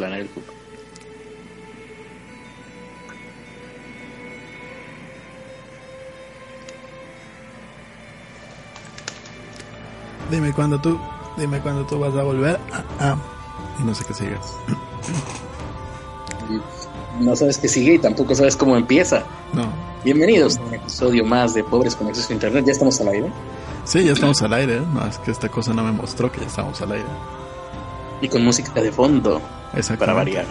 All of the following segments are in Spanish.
aplanar el cuco. Dime cuándo tú, dime cuándo tú vas a volver. Ah, y no sé qué sigue. No sabes qué sigue y tampoco sabes cómo empieza. No. Bienvenidos a un episodio más de Pobres con Acceso a Internet. ¿Ya estamos al aire? Sí, ya estamos al aire. No, es que esta cosa no me mostró que ya estamos al aire. Y con música de fondo. Para variar.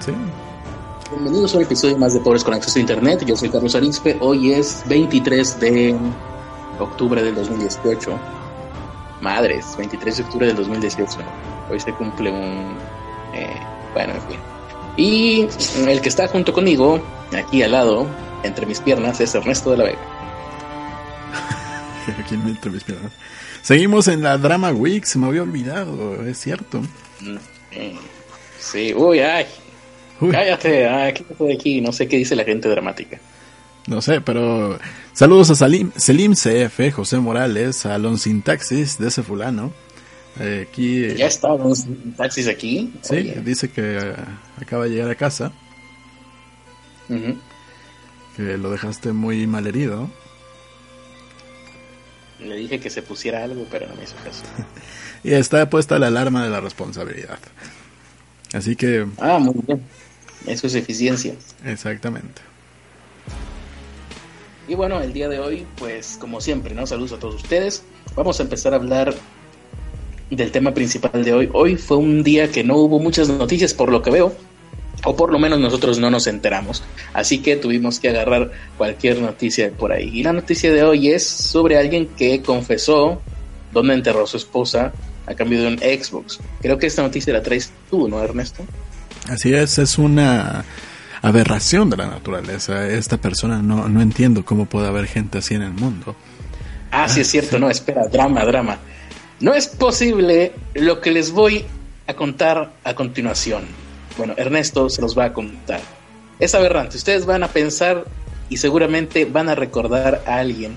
Sí. Bienvenidos a un episodio más de Pobres con Acceso a Internet. Yo soy Carlos Arispe. Hoy es 23 de octubre del 2018. Madres, 23 de octubre del 2018. Hoy se cumple un... Eh, bueno, en fin. Y el que está junto conmigo, aquí al lado, entre mis piernas, es Ernesto de la Vega. aquí entre mis piernas. Seguimos en la Drama Week, se me había olvidado, es cierto. Sí, uy, ay. Cállate, ay, quítate de aquí, no sé qué dice la gente dramática. No sé, pero saludos a Salim, Selim CF, José Morales, a Sintaxis de ese fulano. Eh, aquí, ¿Ya está Alon Sintaxis aquí? Sí, dice que acaba de llegar a casa. Que lo dejaste muy mal herido. Le dije que se pusiera algo, pero no me hizo caso. y está puesta la alarma de la responsabilidad. Así que... Ah, muy bien. Eso es eficiencia. Exactamente. Y bueno, el día de hoy, pues como siempre, ¿no? Saludos a todos ustedes. Vamos a empezar a hablar del tema principal de hoy. Hoy fue un día que no hubo muchas noticias por lo que veo, o por lo menos nosotros no nos enteramos. Así que tuvimos que agarrar cualquier noticia por ahí. Y la noticia de hoy es sobre alguien que confesó dónde enterró a su esposa a cambio de un Xbox. Creo que esta noticia la traes tú, ¿no, Ernesto? Así es, es una aberración de la naturaleza. Esta persona no, no entiendo cómo puede haber gente así en el mundo. Ah, sí es cierto, no, espera, drama, drama. No es posible lo que les voy a contar a continuación. Bueno, Ernesto se los va a contar. Es aberrante, ustedes van a pensar y seguramente van a recordar a alguien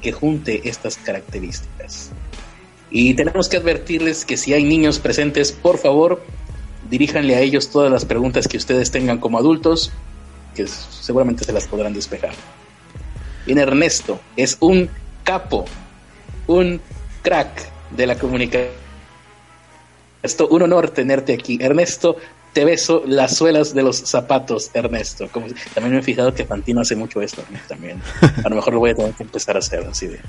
que junte estas características. Y tenemos que advertirles que si hay niños presentes, por favor, diríjanle a ellos todas las preguntas que ustedes tengan como adultos, que seguramente se las podrán despejar. Bien, Ernesto es un capo, un crack de la comunicación. Esto, un honor tenerte aquí. Ernesto, te beso las suelas de los zapatos, Ernesto. Como, también me he fijado que Fantino hace mucho esto también. A lo mejor lo voy a tener que empezar a hacer así de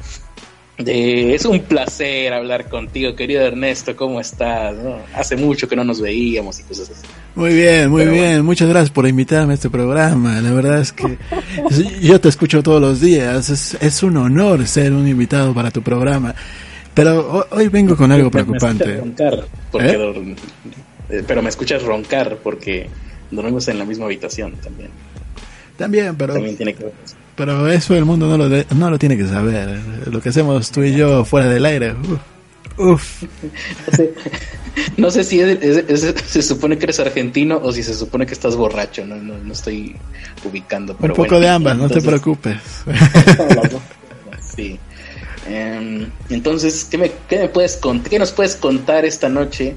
es un placer hablar contigo, querido Ernesto. ¿Cómo estás? Hace mucho que no nos veíamos y cosas así. Muy bien, muy bien. Muchas gracias por invitarme a este programa. La verdad es que yo te escucho todos los días. Es, un honor ser un invitado para tu programa. Pero hoy vengo con algo preocupante. roncar ¿Eh? Eh, pero me escuchas roncar porque dormimos en la misma habitación también. También, pero. También tiene que ver pero eso el mundo no lo, no lo tiene que saber. Lo que hacemos tú y yo fuera del aire. Uf. No sé, si se supone que eres argentino o si se supone que estás borracho. No, no, estoy ubicando. Un poco de ambas, no te preocupes. sí. Em, entonces, ¿qué, me, qué, me puedes ¿qué nos puedes contar esta noche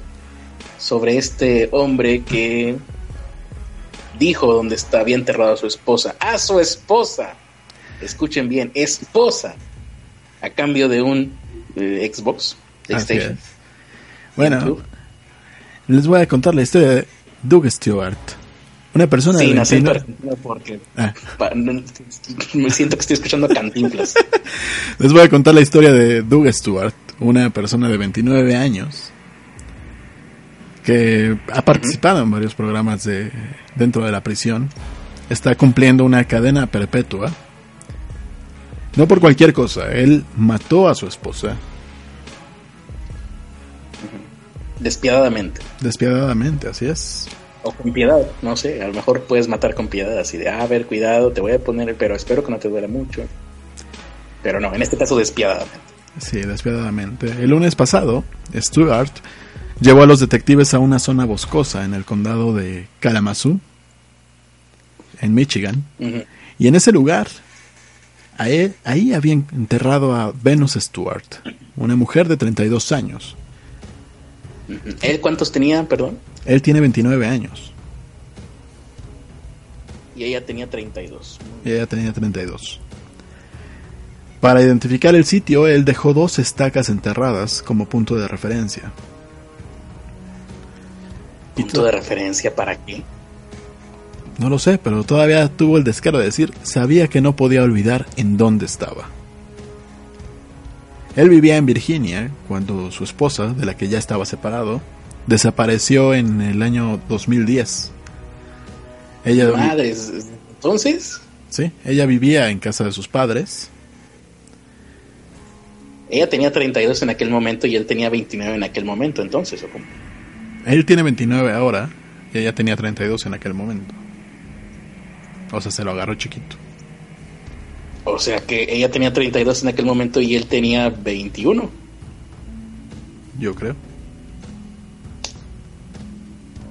sobre este hombre que dijo dónde está, había enterrado a su esposa? ¡A su esposa! Escuchen bien, esposa, a cambio de un eh, Xbox, PlayStation. Bueno, les voy a contar la historia de Doug Stewart. Una persona de porque ah. me siento que estoy escuchando cantinflas. Les voy a contar la historia de Doug Stewart, una persona de 29 años que ha participado en varios programas de dentro de la prisión. Está cumpliendo una cadena perpetua no por cualquier cosa, él mató a su esposa. Despiadadamente. Despiadadamente, así es. O con piedad, no sé, a lo mejor puedes matar con piedad, así de, ah, a ver, cuidado, te voy a poner, pero espero que no te duela mucho. Pero no, en este caso despiadadamente. Sí, despiadadamente. El lunes pasado, Stuart llevó a los detectives a una zona boscosa en el condado de Kalamazoo, en Michigan. Y en ese lugar Ahí, ahí habían enterrado a Venus Stewart, una mujer de 32 años. ¿Él cuántos tenía, perdón? Él tiene 29 años. Y ella tenía 32. Y ella tenía 32. Para identificar el sitio, él dejó dos estacas enterradas como punto de referencia. ¿Punto de referencia para qué? No lo sé, pero todavía tuvo el descaro de decir, sabía que no podía olvidar en dónde estaba. Él vivía en Virginia cuando su esposa, de la que ya estaba separado, desapareció en el año 2010. Ella Madres, entonces. Sí, ella vivía en casa de sus padres. Ella tenía 32 en aquel momento y él tenía 29 en aquel momento, entonces, ¿o cómo? Él tiene 29 ahora y ella tenía 32 en aquel momento. O sea, se lo agarró chiquito. O sea que ella tenía 32 en aquel momento y él tenía 21. Yo creo.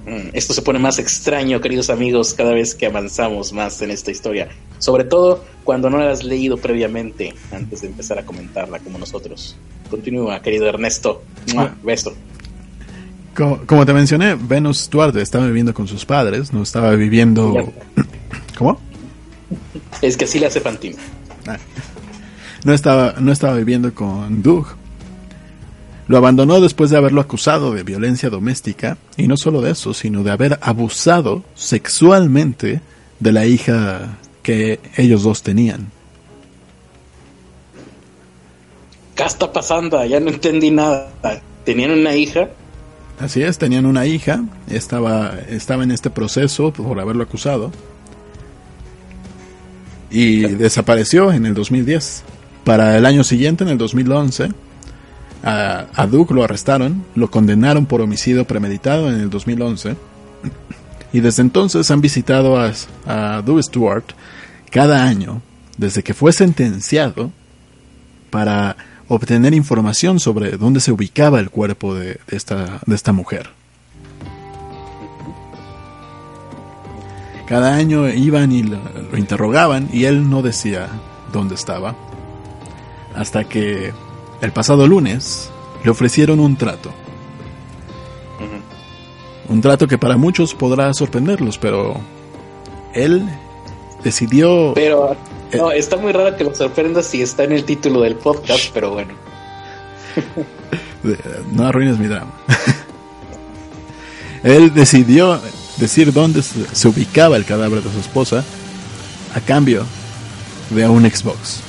Mm, esto se pone más extraño, queridos amigos, cada vez que avanzamos más en esta historia. Sobre todo cuando no la has leído previamente antes de empezar a comentarla como nosotros. Continúa, querido Ernesto. Ah. Beso. Como, te mencioné, Venus Duarte estaba viviendo con sus padres, no estaba viviendo... ¿Cómo? Es que así le hace Fantino. Ah. No estaba, no estaba viviendo con Doug. Lo abandonó después de haberlo acusado de violencia doméstica, y no solo de eso, sino de haber abusado sexualmente de la hija que ellos dos tenían. ¿Qué está pasando? Ya no entendí nada. ¿Tenían una hija? Así es, tenían una hija, estaba, estaba en este proceso por haberlo acusado y desapareció en el 2010. Para el año siguiente, en el 2011, a, a Duke lo arrestaron, lo condenaron por homicidio premeditado en el 2011 y desde entonces han visitado a, a Doug Stewart cada año desde que fue sentenciado para obtener información sobre dónde se ubicaba el cuerpo de esta mujer. Cada año iban y lo, interrogaban y él no decía dónde estaba. Hasta que el pasado lunes le ofrecieron un trato. Un trato que para muchos podrá sorprenderlos, pero él decidió... Pero eh, no, está muy raro que lo sorprenda si está en el título del podcast, pero bueno. no arruines mi drama. él decidió decir dónde se ubicaba el cadáver de su esposa a cambio de un Xbox.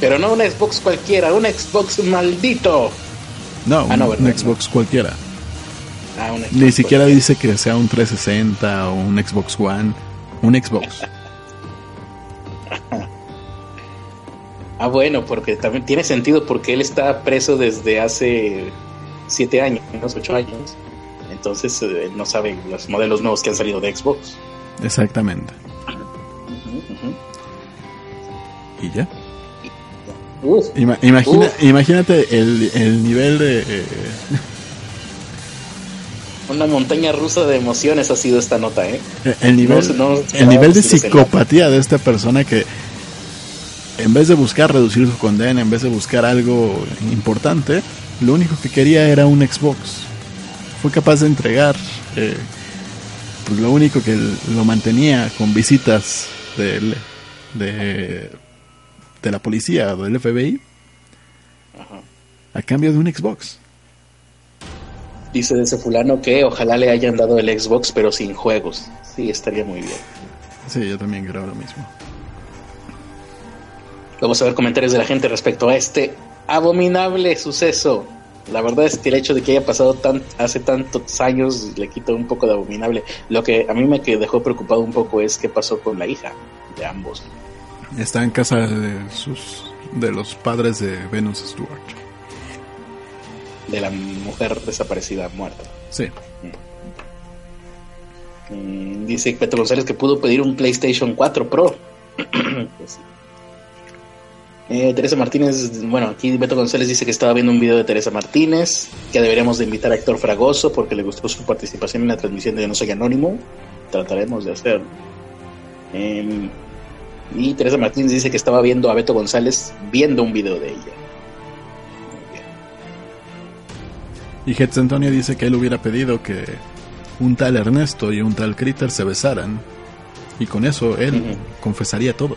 Pero no un Xbox cualquiera, un Xbox maldito. No, ah, un, Xbox cualquiera. Ah, Ni siquiera dice que sea un 360 o un Xbox One, un Xbox. ah, bueno, porque también tiene sentido porque él está preso desde hace siete años, ocho años. Entonces eh, no sabe los modelos nuevos que han salido de Xbox. Exactamente. ¿Y ya? imagina, Imagínate el, nivel de... Eh, Una montaña rusa de emociones ha sido esta nota, ¿eh? El nivel, el nivel de psicopatía de esta persona que en vez de buscar reducir su condena, en vez de buscar algo importante, lo único que quería era un Xbox. Fue capaz de entregar eh, pues lo único que lo mantenía con visitas de, de, de la policía o del FBI a cambio de un Xbox. Dice de ese fulano que ojalá le hayan dado el Xbox pero sin juegos. Sí, estaría muy bien. Sí, yo también creo lo mismo. Vamos a ver comentarios de la gente respecto a este abominable suceso. La verdad es que el hecho de que haya pasado tan, hace tantos años le quita un poco de abominable. Lo que a mí me dejó preocupado un poco es qué pasó con la hija de ambos. Está en casa de sus de los padres de Venus Stewart. De la mujer desaparecida muerta. Sí. Mm, dice Petro González que pudo pedir un PlayStation 4 Pro. pues, eh, Teresa Martínez, bueno, aquí Beto González dice que estaba viendo un video de Teresa Martínez, que deberíamos de invitar a Héctor Fragoso porque le gustó su participación en la transmisión de Yo No Soy Anónimo. Trataremos de hacerlo. Em, y Teresa Martínez dice que estaba viendo a Beto González viendo un video de ella. Y Hetz Antonio dice que él hubiera pedido que un tal Ernesto y un tal Critter se besaran. Y con eso él confesaría todo.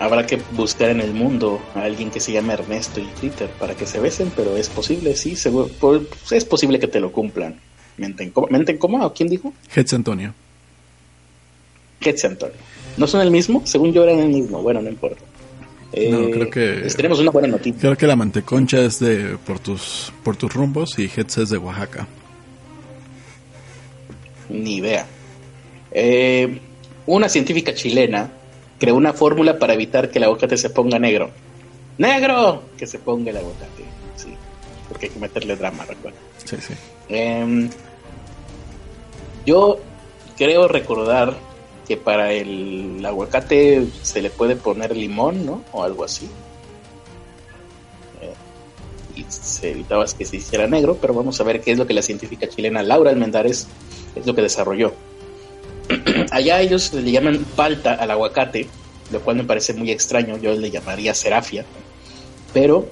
Habrá que buscar en el mundo a alguien que se llame Ernesto y Critter para que se besen, pero es posible, sí, seguro, pues, es posible que te lo cumplan. ¿Mente en, ¿Mente coma? quién dijo? Hetz Antonio. Hetz Antonio. ¿No son el mismo? Según yo eran el mismo. Bueno, no importa. no, creo eh, que. Tenemos una buena noticia. Creo que la manteconcha es de por tus, por tus rumbos y Hetz es de Oaxaca. Ni idea. Eh, una científica chilena creó una fórmula para evitar que el aguacate se ponga negro. ¡Negro! Que se ponga el aguacate. Sí, porque hay que meterle drama, recuerda. Sí, sí. Em, yo creo recordar que para el aguacate se le puede poner limón, ¿no? O algo así. Eh, y se evitaba que se hiciera negro, pero vamos a ver qué es lo que la científica chilena Laura Almendares es lo que desarrolló. Allá ellos le llaman palta al aguacate, lo cual me parece muy extraño, yo le llamaría serafia, pero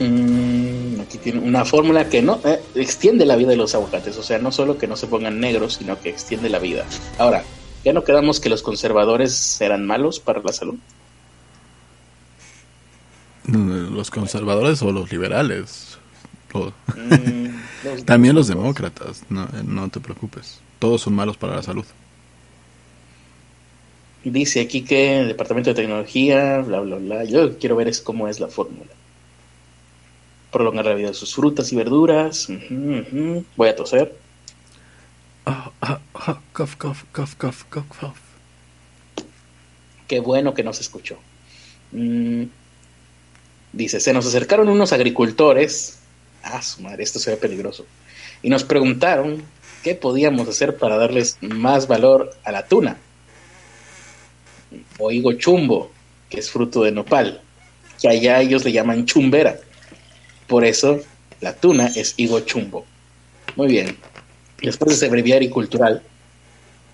mm, aquí tiene una fórmula que no eh, extiende la vida de los aguacates, o sea, no solo que no se pongan negros, sino que extiende la vida. Ahora, ¿ya no quedamos que los conservadores eran malos para la salud? Los conservadores o los liberales. Mm, También los demócratas, no, no te preocupes todos son malos para la salud. Dice aquí que el departamento de tecnología, bla, bla, bla. Yo lo que quiero ver es cómo es la fórmula. Prolongar la vida de sus frutas y verduras. Voy a toser. Ah, ah, ah, cough, cough, cough, cough, cough, Qué bueno que nos escuchó. Mm. Dice, se nos acercaron unos agricultores. Ah, su madre, esto se ve peligroso. Y nos preguntaron ¿qué podíamos hacer para darles más valor a la tuna? O higo chumbo, que es fruto de nopal, que allá ellos le llaman chumbera. Por eso la tuna es higo chumbo. Muy bien. Después de ese breviario cultural,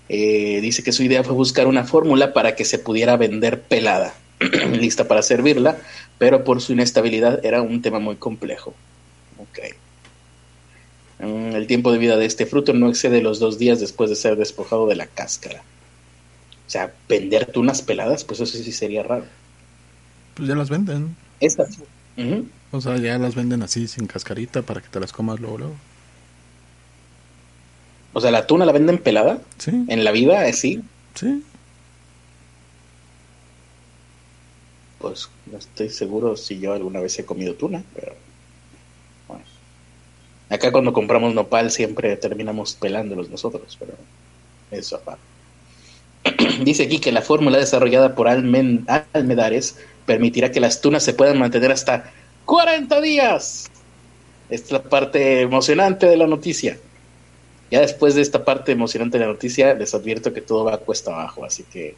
eh, dice que su idea fue buscar una fórmula para que se pudiera vender pelada, lista para servirla, pero por su inestabilidad era un tema muy complejo. Okay. Mm, el tiempo de vida de este fruto no excede los dos días después de ser despojado de la cáscara. O sea, vender tunas peladas, pues eso sí sería raro. Pues ya las venden. Estas. O sea, ya las venden así sin cascarita para que te las comas luego, luego. O sea, la tuna la venden pelada. Sí. En la vida, así. Sí. Pues no estoy seguro si yo alguna vez he comido tuna, pero Acá cuando compramos nopal siempre terminamos pelándolos nosotros, pero eso aparte. Dice aquí que la fórmula desarrollada por Almedares permitirá que las tunas se puedan mantener hasta 40 días. Esta es la parte emocionante de la noticia. Ya después de esta parte emocionante de la noticia, les advierto que todo va a cuesta abajo, así que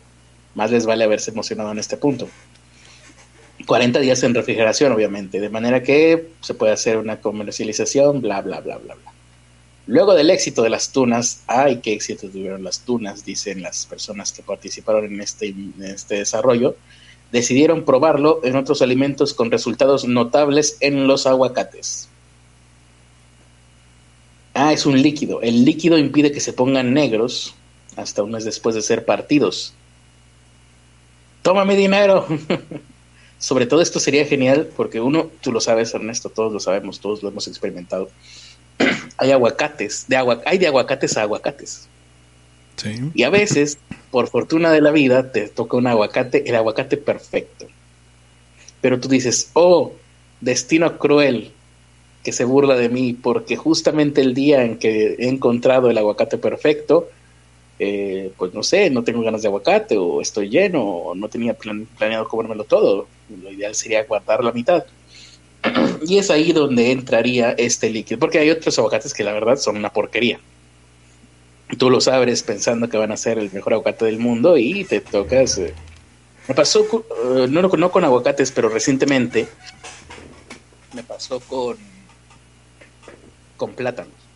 más les vale haberse emocionado en este punto. 40 días en refrigeración, obviamente, de manera que se puede hacer una comercialización, bla, bla, bla, bla, bla. Luego del éxito de las tunas, ay, qué éxito tuvieron las tunas, dicen las personas que participaron en este, este desarrollo, decidieron probarlo en otros alimentos con resultados notables en los aguacates. Ah, es un líquido. El líquido impide que se pongan negros hasta un mes después de ser partidos. Tómame dinero. Sobre todo esto sería genial porque uno, tú lo sabes Ernesto, todos lo sabemos, todos lo hemos experimentado. hay aguacates, de agua, hay de aguacates a aguacates. Sí. Y a veces, por fortuna de la vida, te toca un aguacate, el aguacate perfecto. Pero tú dices, oh, destino cruel que se burla de mí porque justamente el día en que he encontrado el aguacate perfecto, eh, pues no sé, no tengo ganas de aguacate o estoy lleno o no tenía planeado comérmelo todo. Lo ideal sería guardar la mitad. Y es ahí donde entraría este líquido, porque hay otros aguacates que la verdad son una porquería. Tú lo sabes pensando que van a ser el mejor aguacate del mundo y te tocas... Eh, me pasó, eh, no, no con aguacates, pero recientemente me pasó con, con plátanos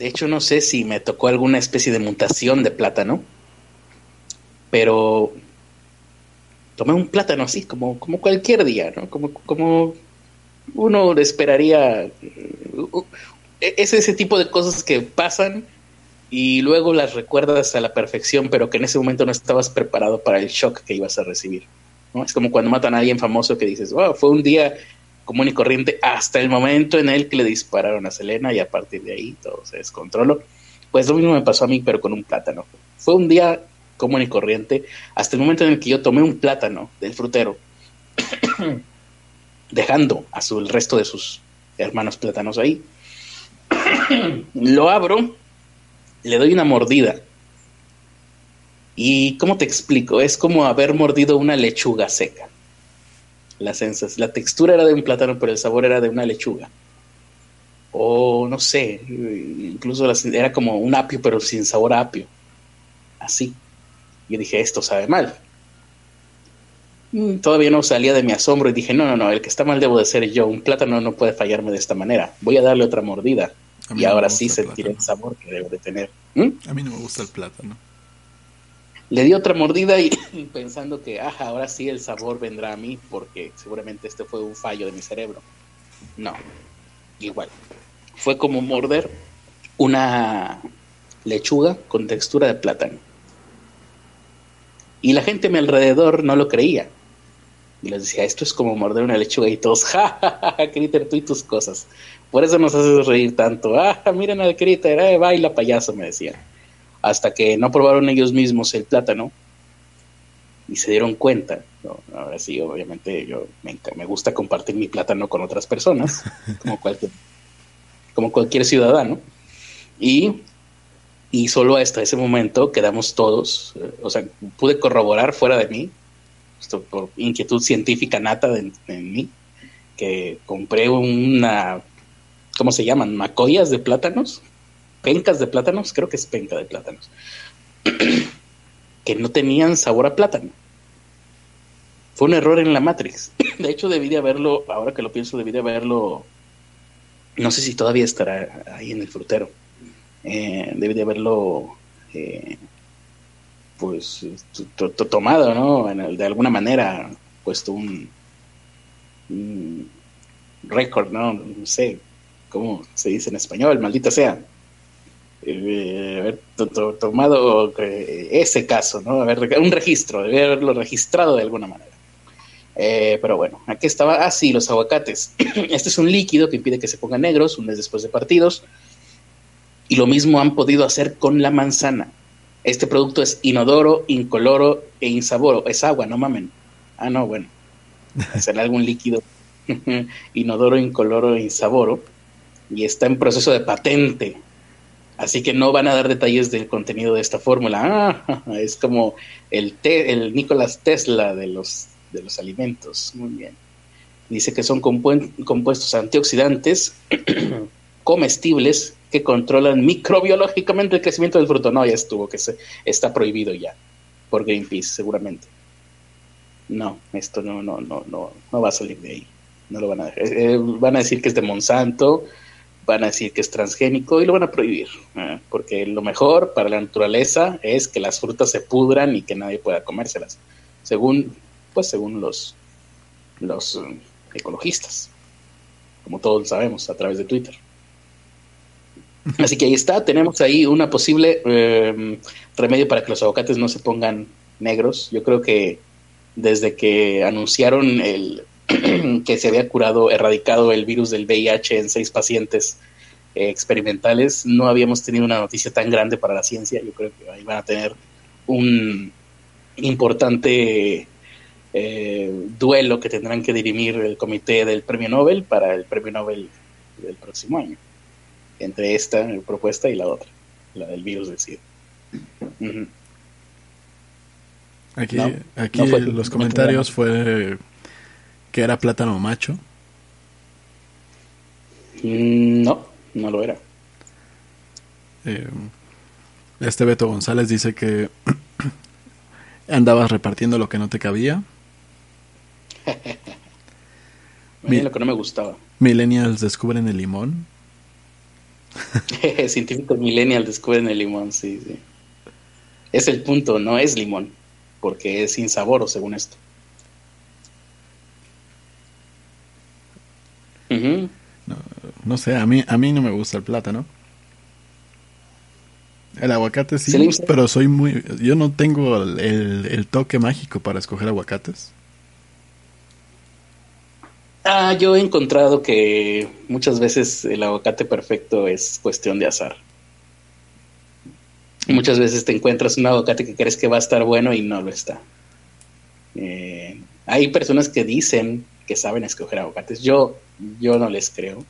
de hecho, no sé si me tocó alguna especie de mutación de plátano, pero tomé un plátano así, como, como cualquier día, ¿no? Como, como uno esperaría. Es ese tipo de cosas que pasan y luego las recuerdas a la perfección, pero que en ese momento no estabas preparado para el shock que ibas a recibir. ¿no? Es como cuando matan a alguien famoso que dices, wow, fue un día común y corriente hasta el momento en el que le dispararon a Selena y a partir de ahí todo se descontroló. Pues lo mismo me pasó a mí, pero con un plátano. Fue un día común y corriente hasta el momento en el que yo tomé un plátano del frutero, dejando a su, el resto de sus hermanos plátanos ahí. lo abro, le doy una mordida. ¿Y cómo te explico? Es como haber mordido una lechuga seca. La, la textura era de un plátano, pero el sabor era de una lechuga. O no sé, incluso era como un apio, pero sin sabor a apio. Así. Yo dije, esto sabe mal. Mm, todavía no salía de mi asombro y dije, no, no, no, el que está mal debo de ser yo. Un plátano no puede fallarme de esta manera. Voy a darle otra mordida. Y ahora sí sentiré el sabor que debo de tener. ¿Mm? A mí no me gusta el plátano. Le di otra mordida y pensando que, ajá, ahora sí el sabor vendrá a mí porque seguramente este fue un fallo de mi cerebro. No, igual. Fue como morder una lechuga con textura de plátano. Y la gente a mi alrededor no lo creía. Y les decía, esto es como morder una lechuga y todos, ja, ja, ja, Critter, tú y tus cosas. Por eso nos haces reír tanto. Ah, miren al Critter, eh, baila payaso, me decían hasta que no probaron ellos mismos el plátano y se dieron cuenta. ahora sí, obviamente yo me, me, gusta compartir mi plátano con otras personas, como cualquier, como cualquier ciudadano. Y, y solo hasta ese momento quedamos todos, eh, o sea, pude corroborar fuera de mí, esto por inquietud científica nata en mí, que compré una, ¿cómo se llaman? Macoyas de plátanos pencas de plátanos, creo que es penca de plátanos, que no tenían sabor a plátano. Fue un error en la Matrix. De hecho, debí de haberlo, ahora que lo pienso, debí de haberlo, no sé si todavía estará ahí en el frutero. Eh, debí de haberlo, eh, pues, tomado, ¿no? de alguna manera, puesto un, un récord, ¿no? No sé cómo se dice en español, maldita sea eh, haber tomado ese caso, ¿no? Haber, un registro, debe haberlo registrado de alguna manera. Eh, pero bueno, aquí estaba, ah sí, los aguacates. este es un líquido que impide que se pongan negros un mes después de partidos. Y lo mismo han podido hacer con la manzana. Este producto es inodoro, incoloro e insaboro. Es agua, no mamen. Ah, no, bueno. Será algún líquido inodoro, incoloro e insaboro. Y está en proceso de patente Así que no van a dar detalles del contenido de esta fórmula. Ah, es como el, el Nicolás Tesla de los, de los alimentos. Muy bien. Dice que son compuestos antioxidantes comestibles que controlan microbiológicamente el crecimiento del fruto. No, ya estuvo, que se, está prohibido ya por Greenpeace, seguramente. No, esto no, no, no, no, no va a salir de ahí. No lo van a dejar. Eh, van a decir que es de Monsanto, van a decir que es transgénico y lo van a prohibir, ¿eh? porque lo mejor para la naturaleza es que las frutas se pudran y que nadie pueda comérselas, según, pues según los, los eh, ecologistas, como todos sabemos a través de Twitter. Así que ahí está, tenemos ahí una posible eh, remedio para que los aguacates no se pongan negros. Yo creo que desde que anunciaron el, que se había curado, erradicado el virus del VIH en seis pacientes eh, experimentales. No habíamos tenido una noticia tan grande para la ciencia. Yo creo que ahí van a tener un importante eh, duelo que tendrán que dirimir el comité del premio Nobel para el premio Nobel del próximo año, entre esta propuesta y la otra, la del virus del SIDA. Aquí, aquí los comentarios fue que era plátano macho? Mm, no, no lo era. Eh, este Beto González dice que andabas repartiendo lo que no te cabía. lo que no me gustaba. Millennials descubren el limón. Científicos millennials descubren el limón, sí, sí. Es el punto, no es limón, porque es sin sabor, según esto. no, sé, a mí, a mí no me gusta el plátano. El aguacate sí, pero soy muy... Yo no tengo el, toque mágico para escoger aguacates. Ah, yo he encontrado que muchas veces el aguacate perfecto es cuestión de azar. Muchas veces te encuentras un aguacate que crees que va a estar bueno y no lo está. Eh, hay personas que dicen que saben escoger aguacates. Yo, yo no les creo.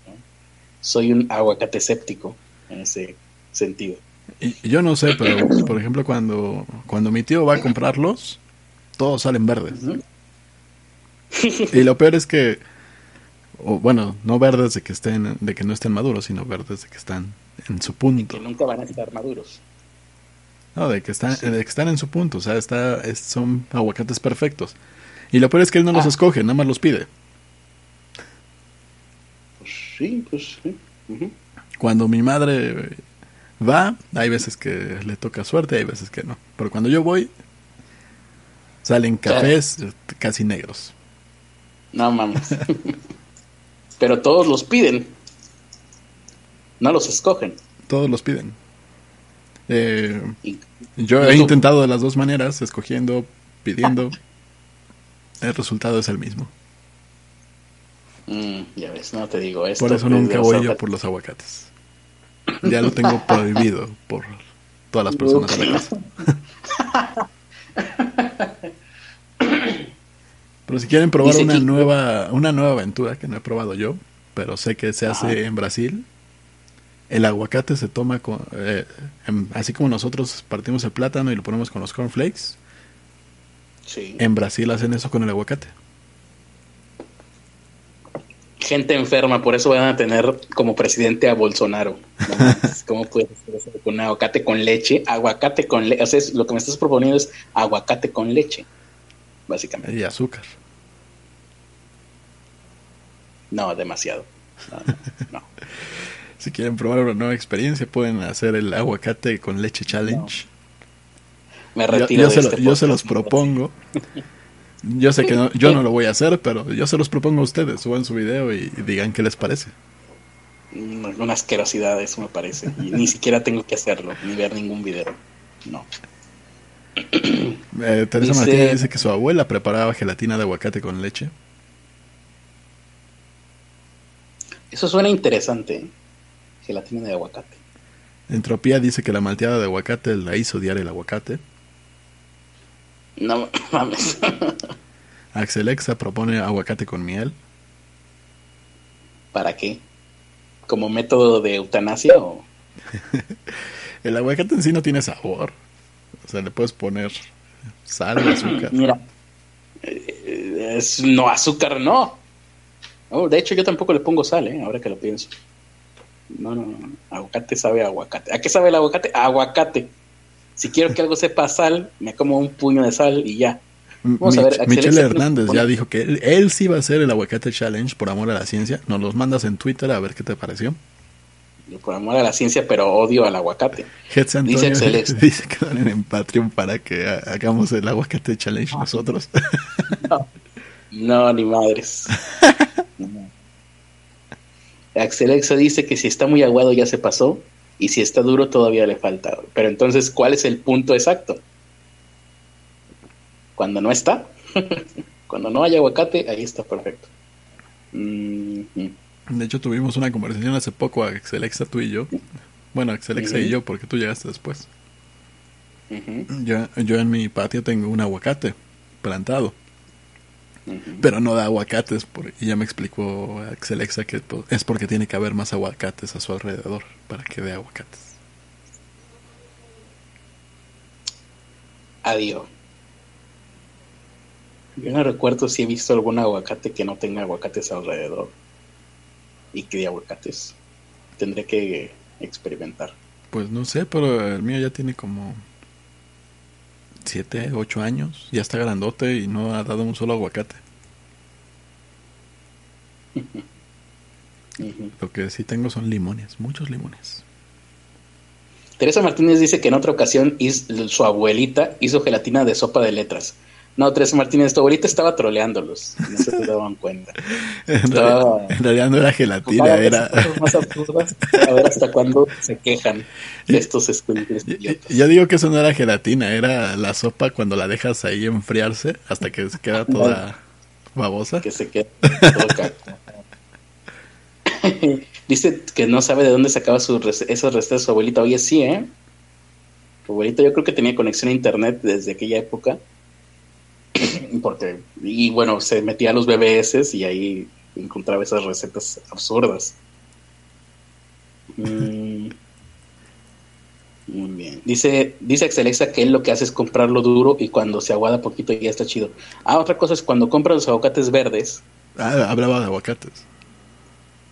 Soy un aguacate escéptico en ese sentido. Y, yo no sé, pero por ejemplo cuando, cuando mi tío va a comprarlos, todos salen verdes. Y lo peor es que, bueno, no verdes de que estén, de que no estén maduros, sino verdes de que están en su punto. Que nunca van a estar maduros. No, de que están, de que están en su punto, o sea, está, son aguacates perfectos. Y lo peor es que él no los ah. escoge, nada más los pide. Pues sí, pues sí. Cuando mi madre va, hay veces que le toca suerte, hay veces que no. Pero cuando yo voy, salen cafés casi negros. No mames. Pero todos los piden. No los escogen. Todos los piden. Eh, yo he intentado de las dos maneras, escogiendo, pidiendo. El resultado es el mismo. Mm, ya ves, no te digo esto. Por eso nunca voy yo por los aguacates. Ya lo tengo prohibido por todas las personas de la casa. Pero si quieren probar una nueva, una nueva aventura que no he probado yo, pero sé que se hace en Brasil, el aguacate se toma con, eh, así como nosotros partimos el plátano y lo ponemos con los cornflakes. En Brasil hacen eso con el aguacate gente enferma, por eso van a tener como presidente a Bolsonaro. ¿Cómo puedes hacer eso con aguacate con leche? Aguacate con leche. O sea, lo que me estás proponiendo es aguacate con leche, básicamente. Y azúcar. No, demasiado. No, si quieren probar una nueva experiencia, pueden hacer el aguacate con leche challenge. Me retiro yo, se, este yo se los propongo. Yo sé que no, yo no lo voy a hacer, pero yo se los propongo a ustedes. Suban su video y, digan qué les parece. Una asquerosidad, eso me parece. Y ni siquiera tengo que hacerlo, ni ver ningún video. No. Eh, Teresa Martínez dice que su abuela preparaba gelatina de aguacate con leche. Eso suena interesante. ¿eh? Gelatina de aguacate. Entropía dice que la malteada de aguacate la hizo diario el aguacate. No mames. Axelexa propone aguacate con miel. ¿Para qué? ¿Como método de eutanasia o...? el aguacate en sí no tiene sabor. O sea, le puedes poner sal o azúcar. Mira, eh, es, no, azúcar no. Oh, de hecho, yo tampoco le pongo sal, ¿eh? ahora que lo pienso. No, no, no. Aguacate sabe a aguacate. ¿A qué sabe el aguacate? aguacate. Si quiero que algo sepa sal, me como un puño de sal y ya. Vamos a ver, Michelle Hernández ya dijo que él, sí va a hacer el aguacate challenge por amor a la ciencia. Nos los mandas en Twitter a ver qué te pareció. Por amor a la ciencia, pero odio al aguacate. dice, dice que dan en Patreon para que hagamos el aguacate challenge nosotros. No, ni madres. Axelexa dice que si está muy aguado ya se pasó y si está duro todavía le falta. Pero entonces, ¿cuál es el punto exacto? Cuando no está, cuando no hay aguacate, ahí está perfecto. De hecho, tuvimos una conversación hace poco, Axelexa, tú y yo. Bueno, Axelexa y yo, porque tú llegaste después. yo, yo en mi patio tengo un aguacate plantado. Pero no da aguacates, por, y ya me explicó Axelexa que es porque tiene que haber más aguacates a su alrededor para que dé aguacates. Adiós. Yo no recuerdo si he visto algún aguacate que no tenga aguacates alrededor y que dé aguacates. Tendré que experimentar. Pues no sé, pero el mío ya tiene como 7, 8 años, ya está grandote y no ha dado un solo aguacate. Lo que sí tengo son limones, muchos limones. Teresa Martínez dice que en otra ocasión su abuelita hizo gelatina de sopa de letras. No, Tres Martínez, tu abuelita estaba troleándolos. No se te daban cuenta. en, realidad, no era gelatina, era. a ver hasta cuándo se quejan de estos escuincles Yo digo que eso no era gelatina, era la sopa cuando la dejas ahí enfriarse hasta que se queda toda babosa. Que se queda todo Dice que no sabe de dónde sacaba sus esos restos de su abuelita. Oye, sí, ¿eh? Su abuelita yo creo que tenía conexión a internet desde aquella época porque, y bueno, se metía a los BBS y ahí encontraba esas recetas absurdas. Mm. Muy bien. Dice, dice Axelexa que él lo que hace es comprarlo duro y cuando se aguada poquito ya está chido. Ah, otra cosa es cuando compras los aguacates verdes. Ah, hablaba de aguacates.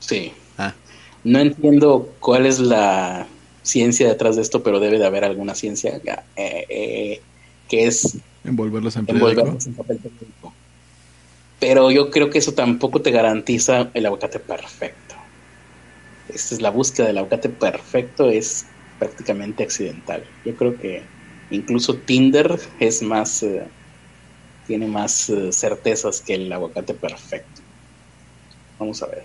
Sí. Ah. No entiendo cuál es la ciencia detrás de esto, pero debe de haber alguna ciencia eh, eh, que es Envolverlos en, papel periódico. Pero yo creo que eso tampoco te garantiza el aguacate perfecto. Esta es la búsqueda del aguacate perfecto, es prácticamente accidental. Yo creo que incluso Tinder es más, eh, tiene más eh, certezas que el aguacate perfecto. Vamos a ver.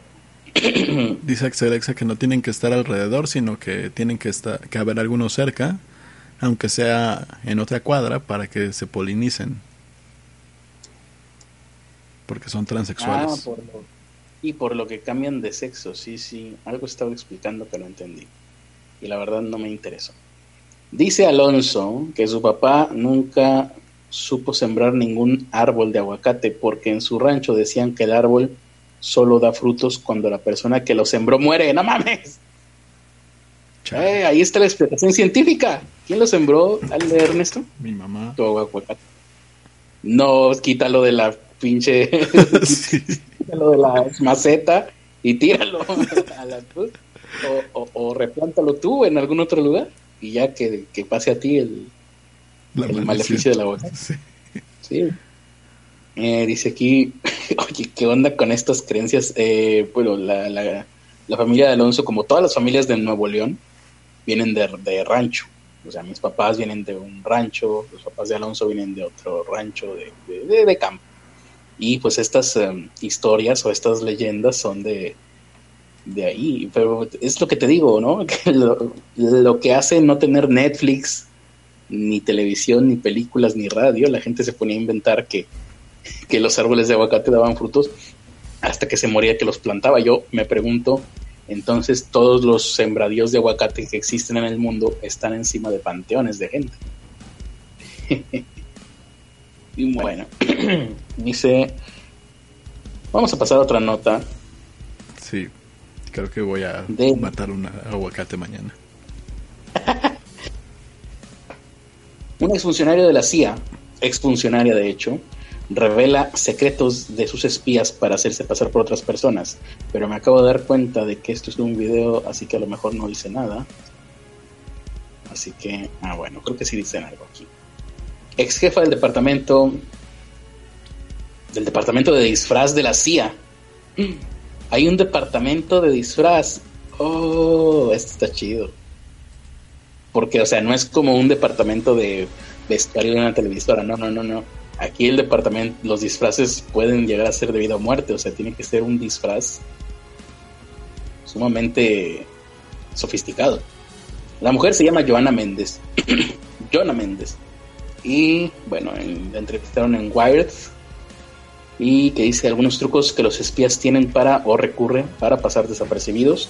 Dice Axelexa que no tienen que estar alrededor, sino que tienen que, estar, que haber algunos cerca aunque sea en otra cuadra, para que se polinicen. Porque son transexuales. Ah, y por lo que cambian de sexo, sí, sí. Algo estaba explicando que no entendí. Y la verdad no me interesó. Dice Alonso que su papá nunca supo sembrar ningún árbol de aguacate porque en su rancho decían que el árbol solo da frutos cuando la persona que lo sembró muere. ¡No mames! Eh, ahí está la explicación científica. ¿Quién lo sembró, al Ernesto? Mi mamá. No, quítalo de la pinche. quítalo de la maceta y tíralo a la cruz. O, o, replántalo tú en algún otro lugar y ya que, pase a ti el, maleficio de la boca. Sí. Eh, dice aquí, oye, ¿qué onda con estas creencias? Eh, bueno, la, la, la familia de Alonso, como todas las familias de Nuevo León, vienen de, rancho. O sea, mis papás vienen de un rancho, los papás de Alonso vienen de otro rancho de, de, campo. Y pues estas em, historias o estas leyendas son de, de ahí. Pero es lo que te digo, ¿no? lo, que hace no tener Netflix, ni televisión, ni películas, ni radio, la gente se ponía a inventar que, que los árboles de aguacate daban frutos hasta que se moría que los plantaba. Yo me pregunto entonces todos los sembradíos de aguacate que existen en el mundo están encima de panteones de gente. y bueno, dice, vamos a pasar a otra nota. Sí, creo que voy a matar un aguacate mañana. un exfuncionario de la CIA, exfuncionaria de hecho, revela secretos de sus espías para hacerse pasar por otras personas. Pero me acabo de dar cuenta de que esto es un video, así que a lo mejor no dice nada. Así que, ah, bueno, creo que sí dicen algo aquí. Ex jefa del departamento. Del departamento de disfraz de la CIA. Hay un departamento de disfraz. Oh, esto está chido. Porque, o sea, no es como un departamento de vestuario de una televisora. No, no, no, no Aquí el departamento, los disfraces pueden llegar a ser de vida o muerte, o sea, tiene que ser un disfraz sumamente sofisticado. La mujer se llama Joana Méndez. Joana Méndez. Y bueno, la entrevistaron en Wired y que dice algunos trucos que los espías tienen para o recurren para pasar desapercibidos.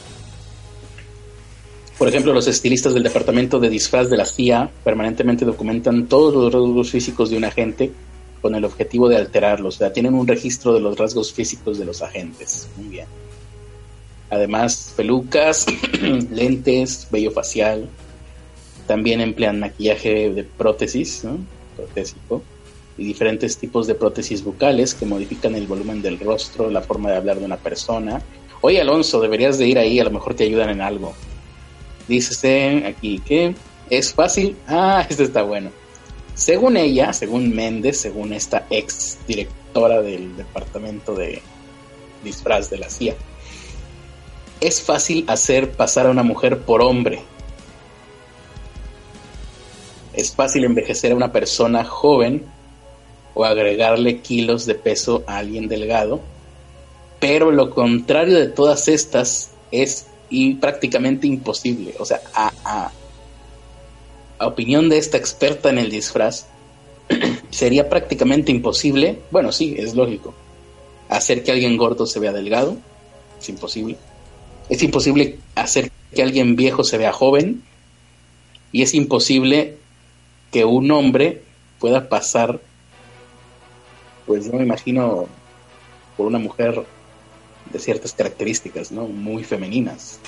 Por ejemplo, los estilistas del departamento de disfraz de la CIA permanentemente documentan todos los rasgos físicos de un agente con el objetivo de alterarlos. O sea, tienen un registro de los rasgos físicos de los agentes. Muy bien. Además, pelucas, lentes, vello facial. También emplean maquillaje de prótesis, ¿no? protésico, y diferentes tipos de prótesis bucales que modifican el volumen del rostro, la forma de hablar de una persona. Oye, Alonso, deberías de ir ahí, a lo mejor te ayudan en algo. Dice aquí que es fácil. Ah, este está bueno según ella, según Méndez, según esta ex directora del departamento de disfraz de la CIA, es fácil hacer pasar a una mujer por hombre. Es fácil envejecer a una persona joven o agregarle kilos de peso a alguien delgado. Pero lo contrario de todas estas es y prácticamente imposible. O sea, a, a opinión de esta experta en el disfraz, sería prácticamente imposible, bueno, sí, es lógico, hacer que alguien gordo se vea delgado, es imposible. Es imposible hacer que alguien viejo se vea joven y es imposible que un hombre pueda pasar, pues no me imagino, por una mujer de ciertas características, ¿no? Muy femeninas.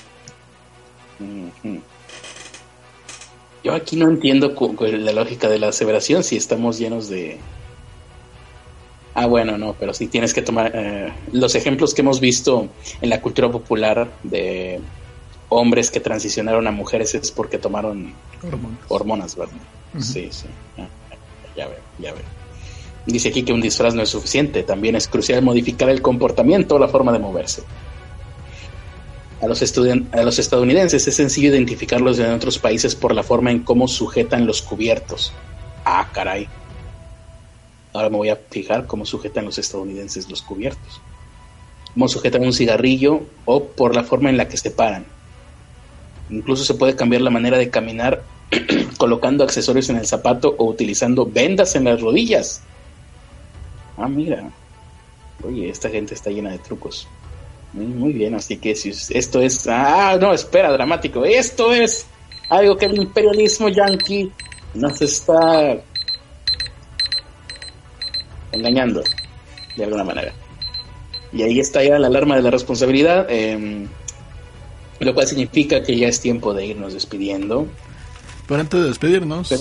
Yo aquí no entiendo la lógica de la aseveración si estamos llenos de... Ah, bueno, no, pero sí tienes que tomar eh, los ejemplos que hemos visto en la cultura popular de hombres que transicionaron a mujeres es porque tomaron hormonas, ¿verdad? Sí, sí. Ah, ya veo, ya veo. Dice aquí que un disfraz no es suficiente, también es crucial modificar el comportamiento o la forma de moverse. A los, a los estadounidenses es sencillo identificarlos en otros países por la forma en cómo sujetan los cubiertos. Ah, caray. Ahora me voy a fijar cómo sujetan los estadounidenses los cubiertos. Cómo sujetan un cigarrillo o por la forma en la que se paran. Incluso se puede cambiar la manera de caminar colocando accesorios en el zapato o utilizando vendas en las rodillas. Ah, mira. Oye, esta gente está llena de trucos. Muy, bien, así que si esto es... Ah, no, espera, dramático. Esto es algo que el imperialismo yanqui nos está engañando, de alguna manera. Y ahí está ya la alarma de la responsabilidad, em, lo cual significa que ya es tiempo de irnos despidiendo. Pero antes de despedirnos,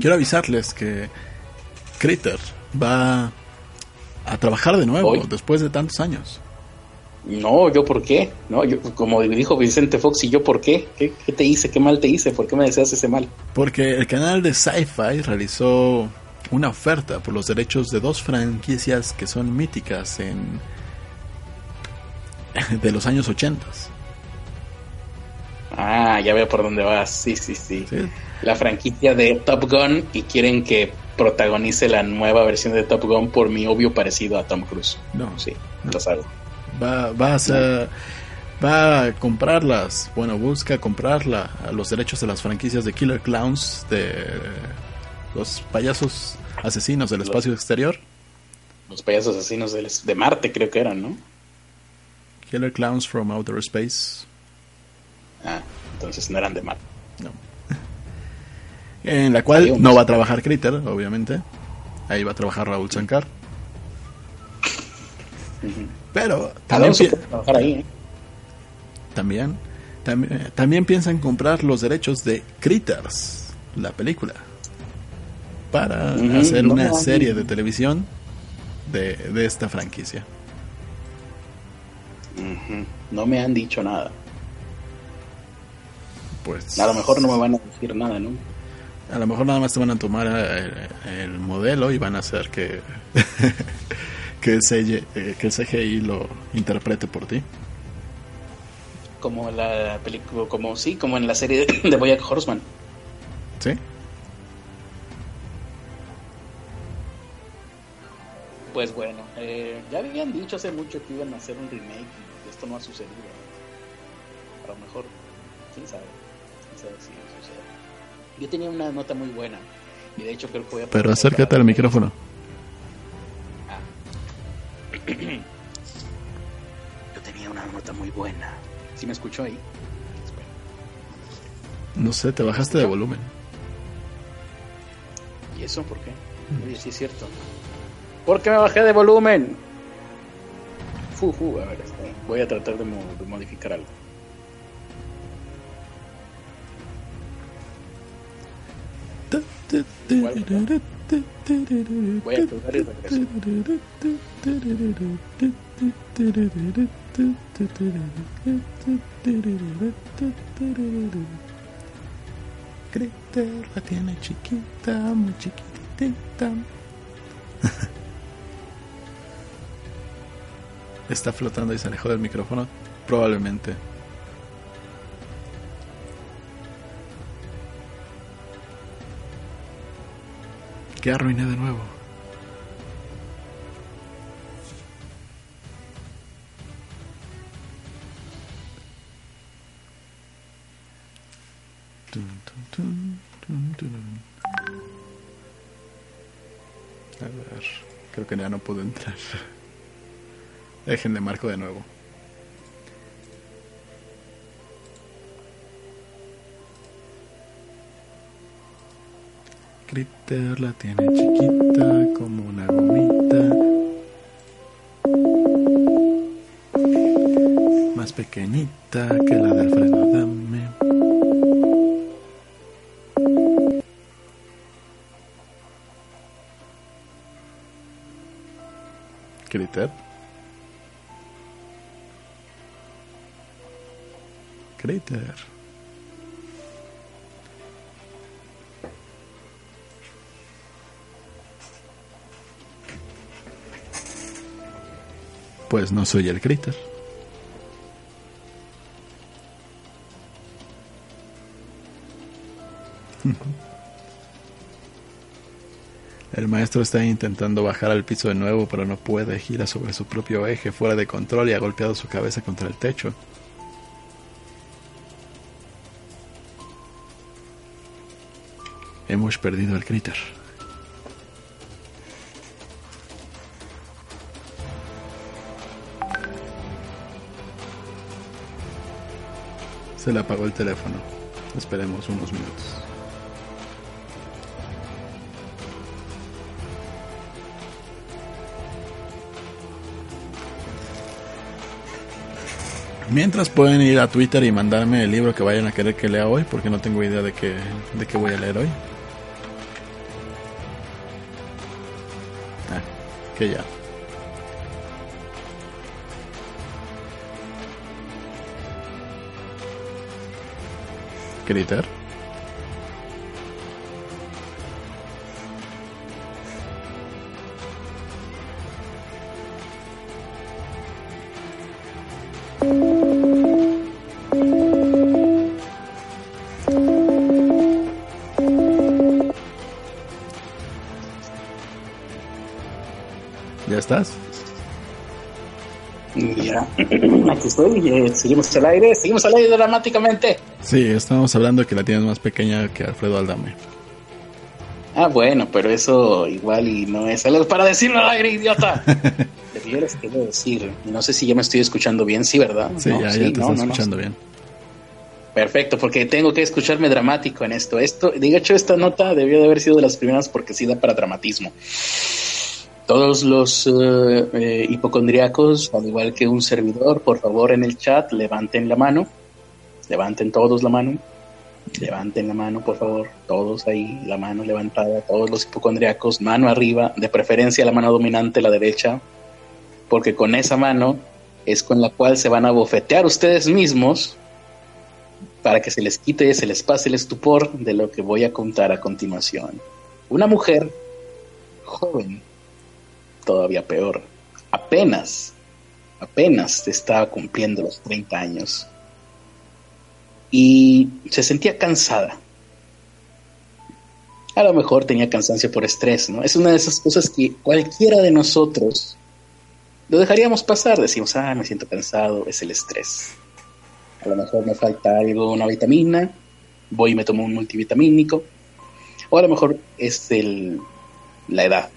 quiero avisarles que Critter va a trabajar de nuevo después de tantos años. No, yo por qué, no, yo, como dijo Vicente Fox, ¿y yo por qué? qué? te hice? ¿Qué mal te hice? ¿Por qué me deseas ese mal? Porque el canal de Sci-Fi realizó una oferta por los derechos de dos franquicias que son míticas en de los años 80. Ah, ya veo por dónde vas. Sí, sí, sí, La franquicia de Top Gun y quieren que protagonice la nueva versión de Top Gun por mi obvio parecido a Tom Cruise. No, sí, lo va, a va a comprarlas, bueno, busca comprarla a los derechos de las franquicias de Killer Clowns, de los payasos asesinos del espacio exterior. Los payasos asesinos de, Marte creo que eran, ¿no? Killer Clowns from Outer Space. Ah, entonces no eran de Marte. No. en la cual no va a trabajar Critter, obviamente. Ahí va a trabajar Raúl Shankar. Pero también, ¿eh? también, también, piensan comprar los derechos de Critters, la película, para hacer una serie de televisión de, de esta franquicia. No me han dicho nada. Pues. A lo mejor no me van a decir nada, ¿no? A lo mejor nada más te van a tomar eh, el modelo y van a hacer que que, eh, el CGI lo interprete por ti. Como la película, como sí, como en la serie de, de Boyack Horseman. Sí. Pues bueno, eh, ya habían dicho hace mucho que iban a hacer un remake y esto no ha sucedido. A lo mejor, quién sabe, quién sabe si sucede. Yo tenía una nota muy buena y de hecho creo que voy a... Pero acércate al micrófono. Yo tenía una nota muy buena. ¿Sí me escuchó ahí? No sé, te bajaste de volumen. ¿Y eso por qué? Oye, sí es cierto. ¿Por qué me bajé de volumen? Fu, a ver, este, voy a tratar de, modificar algo. Voy a probar y regreso. la tiene chiquita, muy chiquitita. Está flotando y se alejó del micrófono, probablemente. que arruiné de nuevo. A ver, creo que ya no puedo entrar. Dejen de marco de nuevo. Critter la tiene chiquita como una gomita. Más pequeñita que la de Alfredo Dame. Critter. Critter. Pues no soy el Critter. El maestro está intentando bajar al piso de nuevo, pero no puede. Gira sobre su propio eje, fuera de control, y ha golpeado su cabeza contra el techo. Hemos perdido al Critter. Se le apagó el teléfono. Esperemos unos minutos. Mientras pueden ir a Twitter y mandarme el libro que vayan a querer que lea hoy, porque no tengo idea de qué, de qué voy a leer hoy. Ah, que ya. Critter. ¿Ya estás? Ya, aquí estoy, eh, seguimos al aire, seguimos al aire dramáticamente. Sí, estamos hablando de que la tienes más pequeña que Alfredo Aldame. Ah, bueno, pero eso igual y no es algo para decirlo al aire, idiota. Yo les quiero decir, no sé si ya me estoy escuchando bien, sí, ¿verdad? Sí, No, ya, sí, ya te no, estás no, escuchando bien. Perfecto, porque tengo que escucharme dramático en esto. Esto, de hecho, esta nota debió de haber sido de las primeras porque sí da para dramatismo. Todos los eh, eh, hipocondriacos, al igual que un servidor, por favor en el chat levanten la mano. Levanten todos la mano. Levanten la mano, por favor. Todos ahí, la mano levantada. Todos los hipocondriacos, mano arriba. De preferencia la mano dominante, la derecha. Porque con esa mano es con la cual se van a bofetear ustedes mismos para que se les quite, se les pase el estupor de lo que voy a contar a continuación. Una mujer joven, todavía peor, apenas, apenas estaba cumpliendo los 30 años y se sentía cansada. A lo mejor tenía cansancio por estrés, ¿no? Es una de esas cosas que cualquiera de nosotros lo dejaríamos pasar. Decimos, ah, me siento cansado, es el estrés. A lo mejor me falta algo, una vitamina, voy y me tomo un multivitamínico. O a lo mejor es el, la edad.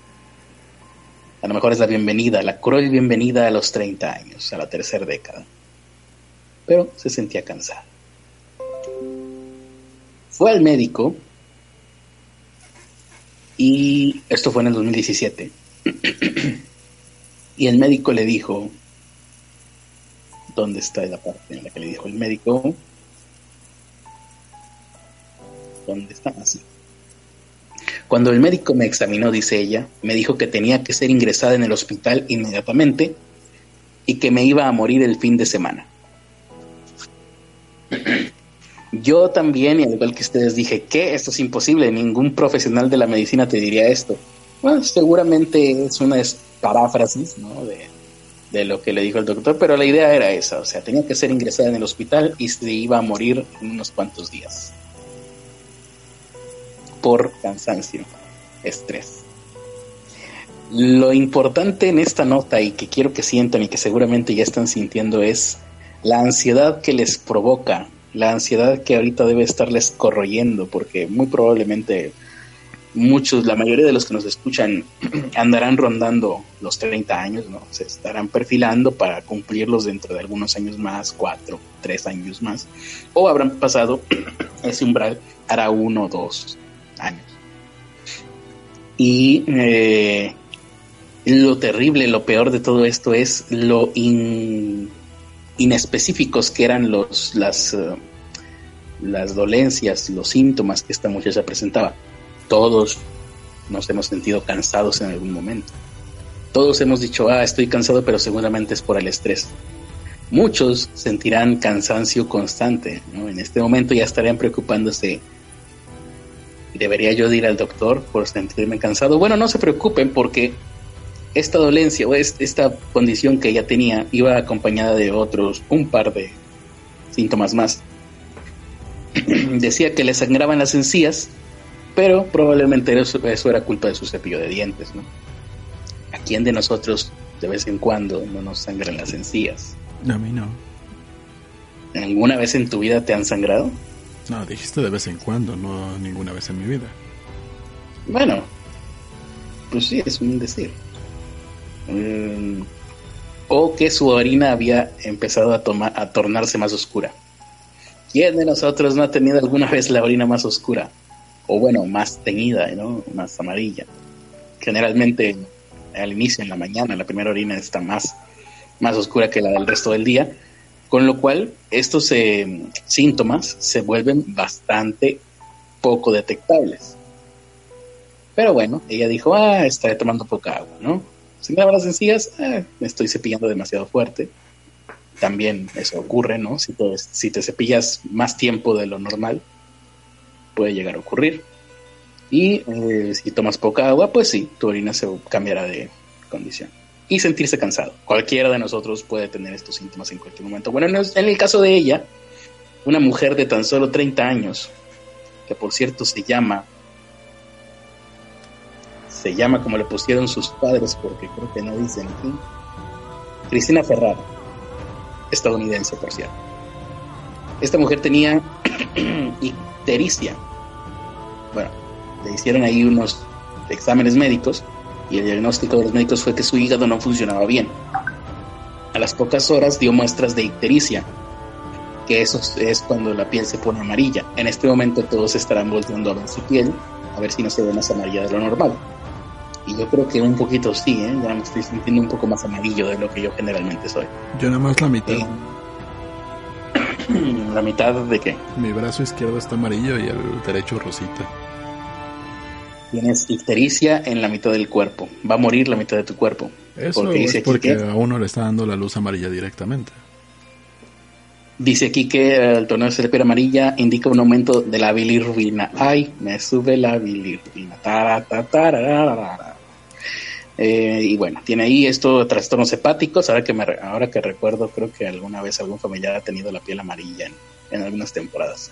A lo mejor es la bienvenida, la cruel bienvenida a los 30 años, a la tercera década. Pero se sentía cansada. Fue al médico y esto fue en el 2017. y el médico le dijo, ¿dónde está la parte en la que le dijo el médico? ¿Dónde está? Así. Cuando el médico me examinó, dice ella, me dijo que tenía que ser ingresada en el hospital inmediatamente y que me iba a morir el fin de semana. Yo también, y al igual que ustedes, dije que esto es imposible, ningún profesional de la medicina te diría esto. Bueno, seguramente es una paráfrasis ¿no? de, de lo que le dijo el doctor, pero la idea era esa, o sea, tenía que ser ingresada en el hospital y se iba a morir en unos cuantos días. Por cansancio, estrés. Lo importante en esta nota y que quiero que sientan y que seguramente ya están sintiendo es la ansiedad que les provoca la ansiedad que ahorita debe estarles corroyendo, porque muy probablemente muchos, la mayoría de los que nos escuchan andarán rondando los 30 años, ¿no? Se estarán perfilando para cumplirlos dentro de algunos años más, cuatro, tres años más, o habrán pasado ese umbral hará uno o dos años. Y eh, lo terrible, lo peor de todo esto es lo inespecíficos que eran los, las, eh, las dolencias, los síntomas que esta muchacha presentaba todos nos hemos sentido cansados en algún momento. Todos hemos dicho, ah, estoy cansado, pero seguramente es por el estrés. Muchos sentirán cansancio constante, En este momento ya estarían preocupándose. ¿Debería yo ir al doctor por sentirme cansado? Bueno, no se preocupen porque esta dolencia o esta condición que ella tenía iba acompañada de otros, un par de síntomas más. Decía que le sangraban las encías pero probablemente eso, era culpa de su cepillo de dientes, ¿no? ¿A quién de nosotros de vez en cuando no nos sangran las encías? A mí no. ¿Alguna vez en tu vida te han sangrado? No, dijiste de vez en cuando, no ninguna vez en mi vida. Bueno, pues sí, es un decir. Mm, o que su orina había empezado a, a tornarse más oscura. ¿Quién de nosotros no ha tenido alguna vez la orina más oscura? o bueno, más teñida, ¿no? Más amarilla. Generalmente al inicio, en la mañana, la primera orina está más, más oscura que la del resto del día, con lo cual estos eh, síntomas se vuelven bastante poco detectables. Pero bueno, ella dijo, ah, estaré tomando poca agua, ¿no? Si me lavo las encías, ah, me estoy cepillando demasiado fuerte. También eso ocurre, ¿no? Si si te cepillas más tiempo de lo normal, puede llegar a ocurrir. Y eh, si tomas poca agua, pues sí, tu orina se cambiará de condición. Y sentirse cansado. Cualquiera de nosotros puede tener estos síntomas en cualquier momento. Bueno, en el caso de ella, una mujer de tan solo 30 años, que por cierto se llama, se llama como le pusieron sus padres, porque creo que no dicen aquí, Cristina Ferrara, estadounidense, por cierto. Esta mujer tenía ictericia, bueno, le hicieron ahí unos exámenes médicos y el diagnóstico de los médicos fue que su hígado no funcionaba bien. A las pocas horas dio muestras de ictericia, que eso es cuando la piel se pone amarilla. En este momento todos estarán volteando a ver su piel, a ver si no se ve más amarilla de lo normal. Y yo creo que un poquito sí, ¿eh? ya me estoy sintiendo un poco más amarillo de lo que yo generalmente soy. Yo nada más la mitad. Eh, ¿La mitad de qué? Mi brazo izquierdo está amarillo y el derecho rosita. Tienes ictericia en la mitad del cuerpo. Va a morir la mitad de tu cuerpo. Eso porque es porque a uno le está dando la luz amarilla directamente. Dice aquí que el tono de piel amarilla indica un aumento de la bilirrubina. Ay, me sube la bilirrubina. Eh, y bueno, tiene ahí esto trastornos hepáticos. Ahora que, me, ahora que recuerdo, creo que alguna vez algún familiar ha tenido la piel amarilla en algunas temporadas.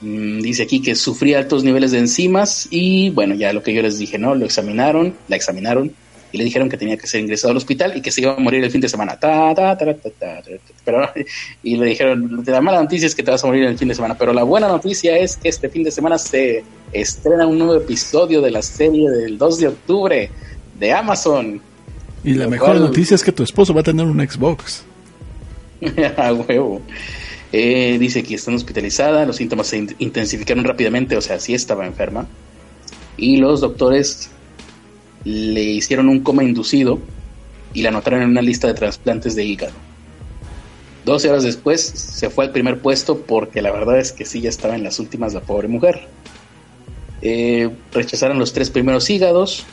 Mm, dice aquí que sufría altos niveles de enzimas y bueno, ya lo que yo les dije, ¿no? Lo examinaron, la examinaron y le dijeron que tenía que ser ingresado al hospital y que se iba a morir el fin de semana. pero, y le dijeron, la mala noticia es que te vas a morir el fin de semana, pero la buena noticia es que este fin de semana se estrena un nuevo episodio de la serie del 2 de octubre de Amazon. Y la mejor noticia es que tu esposo va a tener un Xbox. a huevo. Eh, dice que está hospitalizada, los síntomas se intensificaron rápidamente, o sea, sí estaba enferma. Y los doctores le hicieron un coma inducido y la anotaron en una lista de trasplantes de hígado. 12 horas después se fue al primer puesto porque la verdad es que sí ya estaba en las últimas la pobre mujer. Eh, rechazaron los tres primeros hígados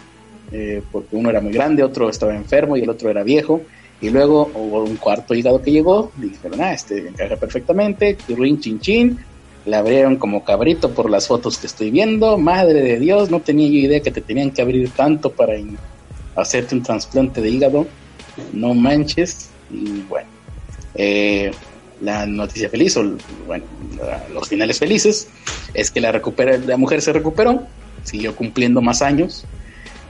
eh, porque uno era muy grande, otro estaba enfermo y el otro era viejo. Y luego hubo un cuarto hígado que llegó, dijeron, ah, este encaja perfectamente, rin chin chin, le abrieron como cabrito por las fotos que estoy viendo, madre de Dios, no tenía yo idea que te tenían que abrir tanto para hacerte un trasplante de hígado, no manches, y bueno, eh, la noticia feliz, o bueno, los finales felices, es que la, recupera, la mujer se recuperó, siguió cumpliendo más años,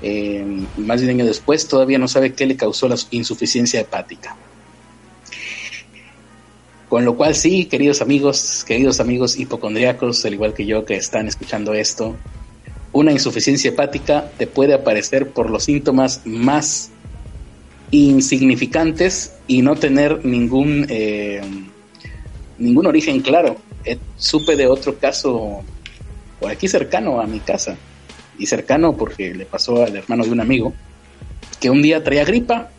eh, más de un año después todavía no sabe qué le causó la insuficiencia hepática. Con lo cual sí, queridos amigos, queridos amigos hipocondriacos, al igual que yo que están escuchando esto, una insuficiencia hepática te puede aparecer por los síntomas más insignificantes y no tener ningún eh, ningún origen claro. Eh, supe de otro caso por aquí cercano a mi casa y cercano porque le pasó al hermano de un amigo que un día traía gripa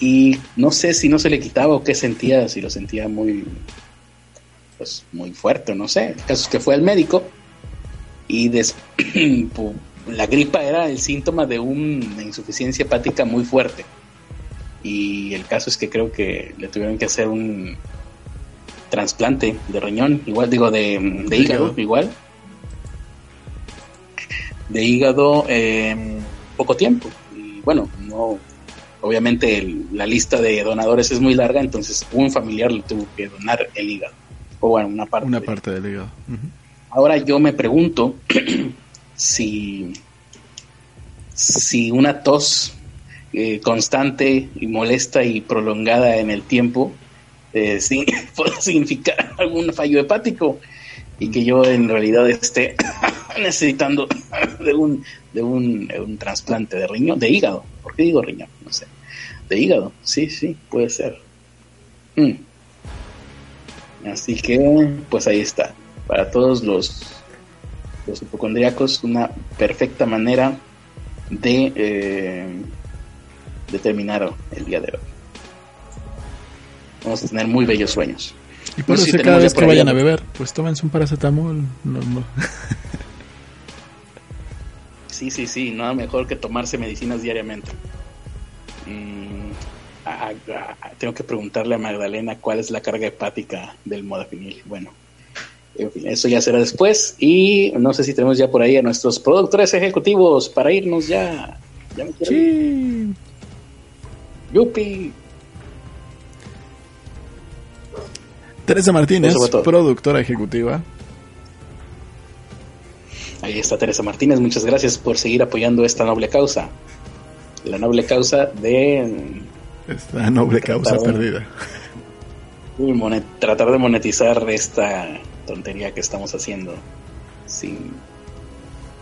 y no sé si no se le quitaba o qué sentía, si lo sentía muy pues muy fuerte, no sé. El caso es que fue al médico y la gripa era el síntoma de una insuficiencia hepática muy fuerte. Y el caso es que creo que le tuvieron que hacer un trasplante de riñón, igual digo de, hígado, igual. De hígado en poco tiempo. Y bueno, no obviamente la lista de donadores es muy larga, entonces un familiar le tuvo que donar el hígado. O bueno, una parte. Una parte del hígado. Ahora yo me pregunto si, si una tos eh, constante y molesta y prolongada en el tiempo eh, puede significar algún fallo hepático y que yo en realidad esté necesitando de un de un, un trasplante de riñón, de hígado. ¿Por qué digo riñón? No sé. De hígado, sí, sí, puede ser. Mm. Así que, pues ahí está para todos los, los hipocondríacos una perfecta manera de eh, determinar el día de hoy. Vamos a tener muy bellos sueños. Y por eso cada vez que vayan a beber, pues tómense un paracetamol. sí, sí, sí, nada mejor que tomarse medicinas diariamente. Mm, tengo que preguntarle a Magdalena cuál es la carga hepática del modafinil. Bueno, eso ya será después. Y no sé si tenemos ya por ahí a nuestros productores ejecutivos para irnos ya. Ya me sí. Yupi. Teresa Martínez, productora ejecutiva. Ahí está Teresa Martínez, muchas gracias por seguir apoyando esta noble causa. La noble causa de... Esta noble causa perdida. tratar de monetizar esta tontería que estamos haciendo sin,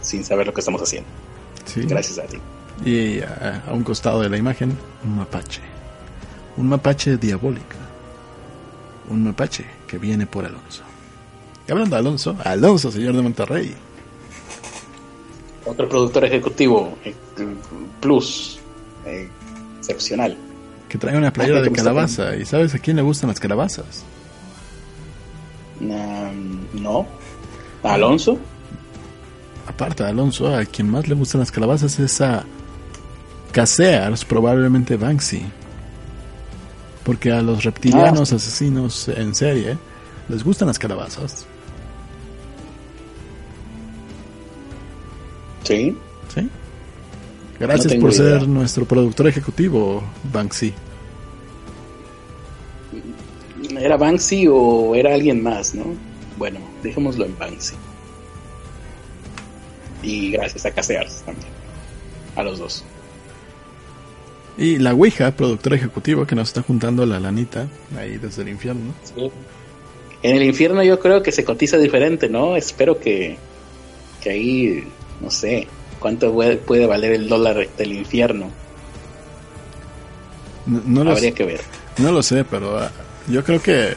sin saber lo que estamos haciendo. Gracias a ti. Y a, un costado de la imagen, un mapache. Un mapache diabólico. Un mapache que viene por Alonso. Y hablando de Alonso, Alonso, señor de Monterrey. Otro productor ejecutivo, eh, plus, eh, excepcional. Que trae una playera ah, de calabaza. ¿Y sabes a quién le gustan las calabazas? no. Alonso? Aparte de Alonso, a quien más le gustan las calabazas es a Casears, probablemente Banksy. Porque a los reptilianos ah. asesinos en serie les gustan las calabazas. Sí. Sí. Gracias por ser nuestro productor ejecutivo, Banksy. ¿Era Banksy o era alguien más, no? Bueno, dejémoslo en Banksy. Y gracias a Casears también. A los dos. Y la Ouija, productora ejecutiva, que nos está juntando la lanita ahí desde el infierno. En el infierno yo creo que se cotiza diferente, ¿no? Espero que, que ahí, no sé, cuánto puede valer el dólar del infierno. No, Habría que ver. No lo sé, pero ah, yo creo que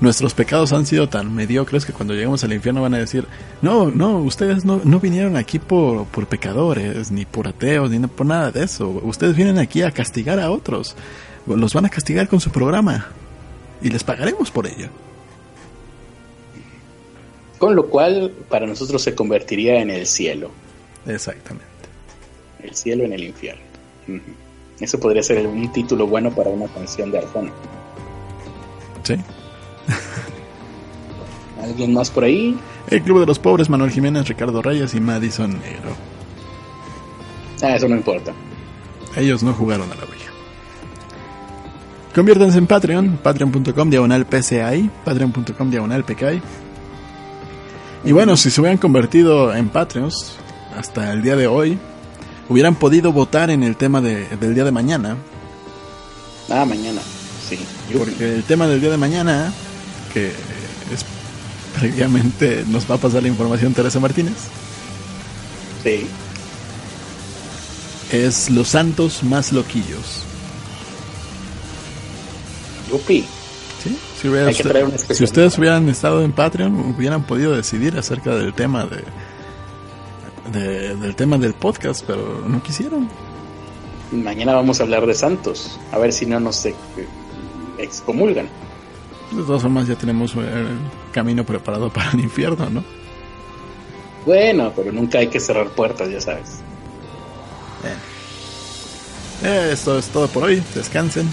nuestros pecados han sido tan mediocres que cuando lleguemos al infierno van a decir, no, no, ustedes no, no vinieron aquí por, por pecadores, ni por ateos, ni por nada de eso. Ustedes vienen aquí a castigar a otros. Los van a castigar con su programa. Y les pagaremos por ello. Con lo cual, para nosotros se convertiría en el cielo. Exactamente. El cielo en el infierno. Eso podría ser un título bueno para una canción de Arjona. Sí. ¿Alguien más por ahí? El Club de los Pobres, Manuel Jiménez, Ricardo Reyes y Madison Negro. Ah, eso no importa. Ellos no jugaron a la Ouija. Conviértanse en Patreon, patreon.com diagonal PCI, patreon.com diagonal PKI. Y bueno, si se hubieran convertido en Patreons hasta el día de hoy, hubieran podido votar en el tema de, del día de mañana. Ah, mañana. sí. Porque el tema del día de mañana, que es previamente nos va a pasar la información Teresa Martínez. Sí. Es los santos más loquillos. Yupi. Si, usted, si ustedes hubieran estado en Patreon, hubieran podido decidir acerca del tema de, del tema del podcast, pero no quisieron. Mañana vamos a hablar de santos, a ver si no nos excomulgan. De todas formas, ya tenemos el camino preparado para el infierno, ¿no? Bueno, pero nunca hay que cerrar puertas, ya sabes. Eh, esto es todo por hoy. Descansen.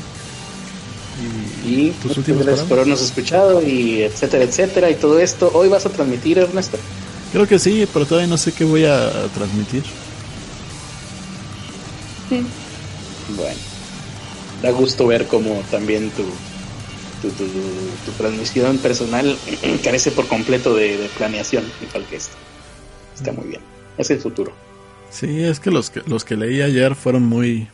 Y, tus últimos gracias por habernos escuchado y etcétera, etcétera. Y todo esto. ¿Hoy vas a transmitir, Ernesto? Creo que sí, pero todavía no sé qué voy a transmitir. Bueno, da gusto ver cómo también tu, tu, tu, transmisión personal carece por completo de, planeación, igual que esto. Está muy bien. Es el futuro. Sí, es que los que, los que leí ayer fueron muy...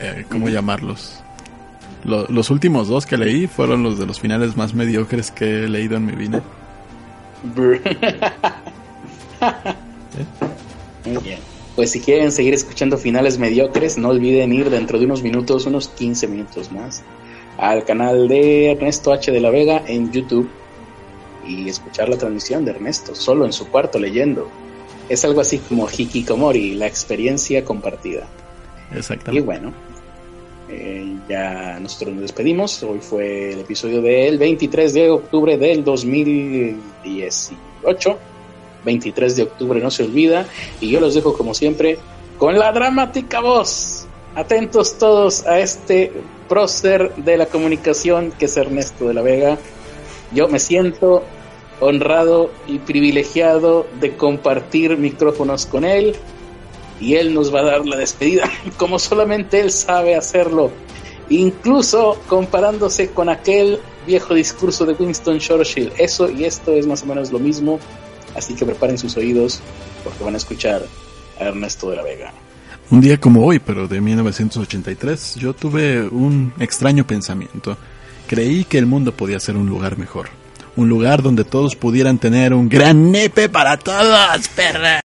Eh, ¿Cómo llamarlos? los últimos dos que leí fueron los de los finales más mediocres que he leído en mi vida. Pues si quieren seguir escuchando finales mediocres, no olviden ir dentro de unos minutos, unos 15 minutos más, al canal de Ernesto H. de la Vega en YouTube y escuchar la transmisión de Ernesto, solo en su cuarto leyendo. Es algo así como Hikikomori, la experiencia compartida. Exactamente. Y bueno, eh, ya nosotros nos despedimos. Hoy fue el episodio del 23 de octubre del 2018. 23 de octubre no se olvida. Y yo los dejo como siempre con la dramática voz. Atentos todos a este prócer de la comunicación que es Ernesto de la Vega. Yo me siento honrado y privilegiado de compartir micrófonos con él y él nos va a dar la despedida como solamente él sabe hacerlo, incluso comparándose con aquel viejo discurso de Winston Churchill. Eso y esto es más o menos lo mismo, así que preparen sus oídos porque van a escuchar a Ernesto de la Vega. Un día como hoy, pero de 1983, yo tuve un extraño pensamiento. Creí que el mundo podía ser un lugar mejor. Un lugar donde todos pudieran tener un gran nepe para todos, perra.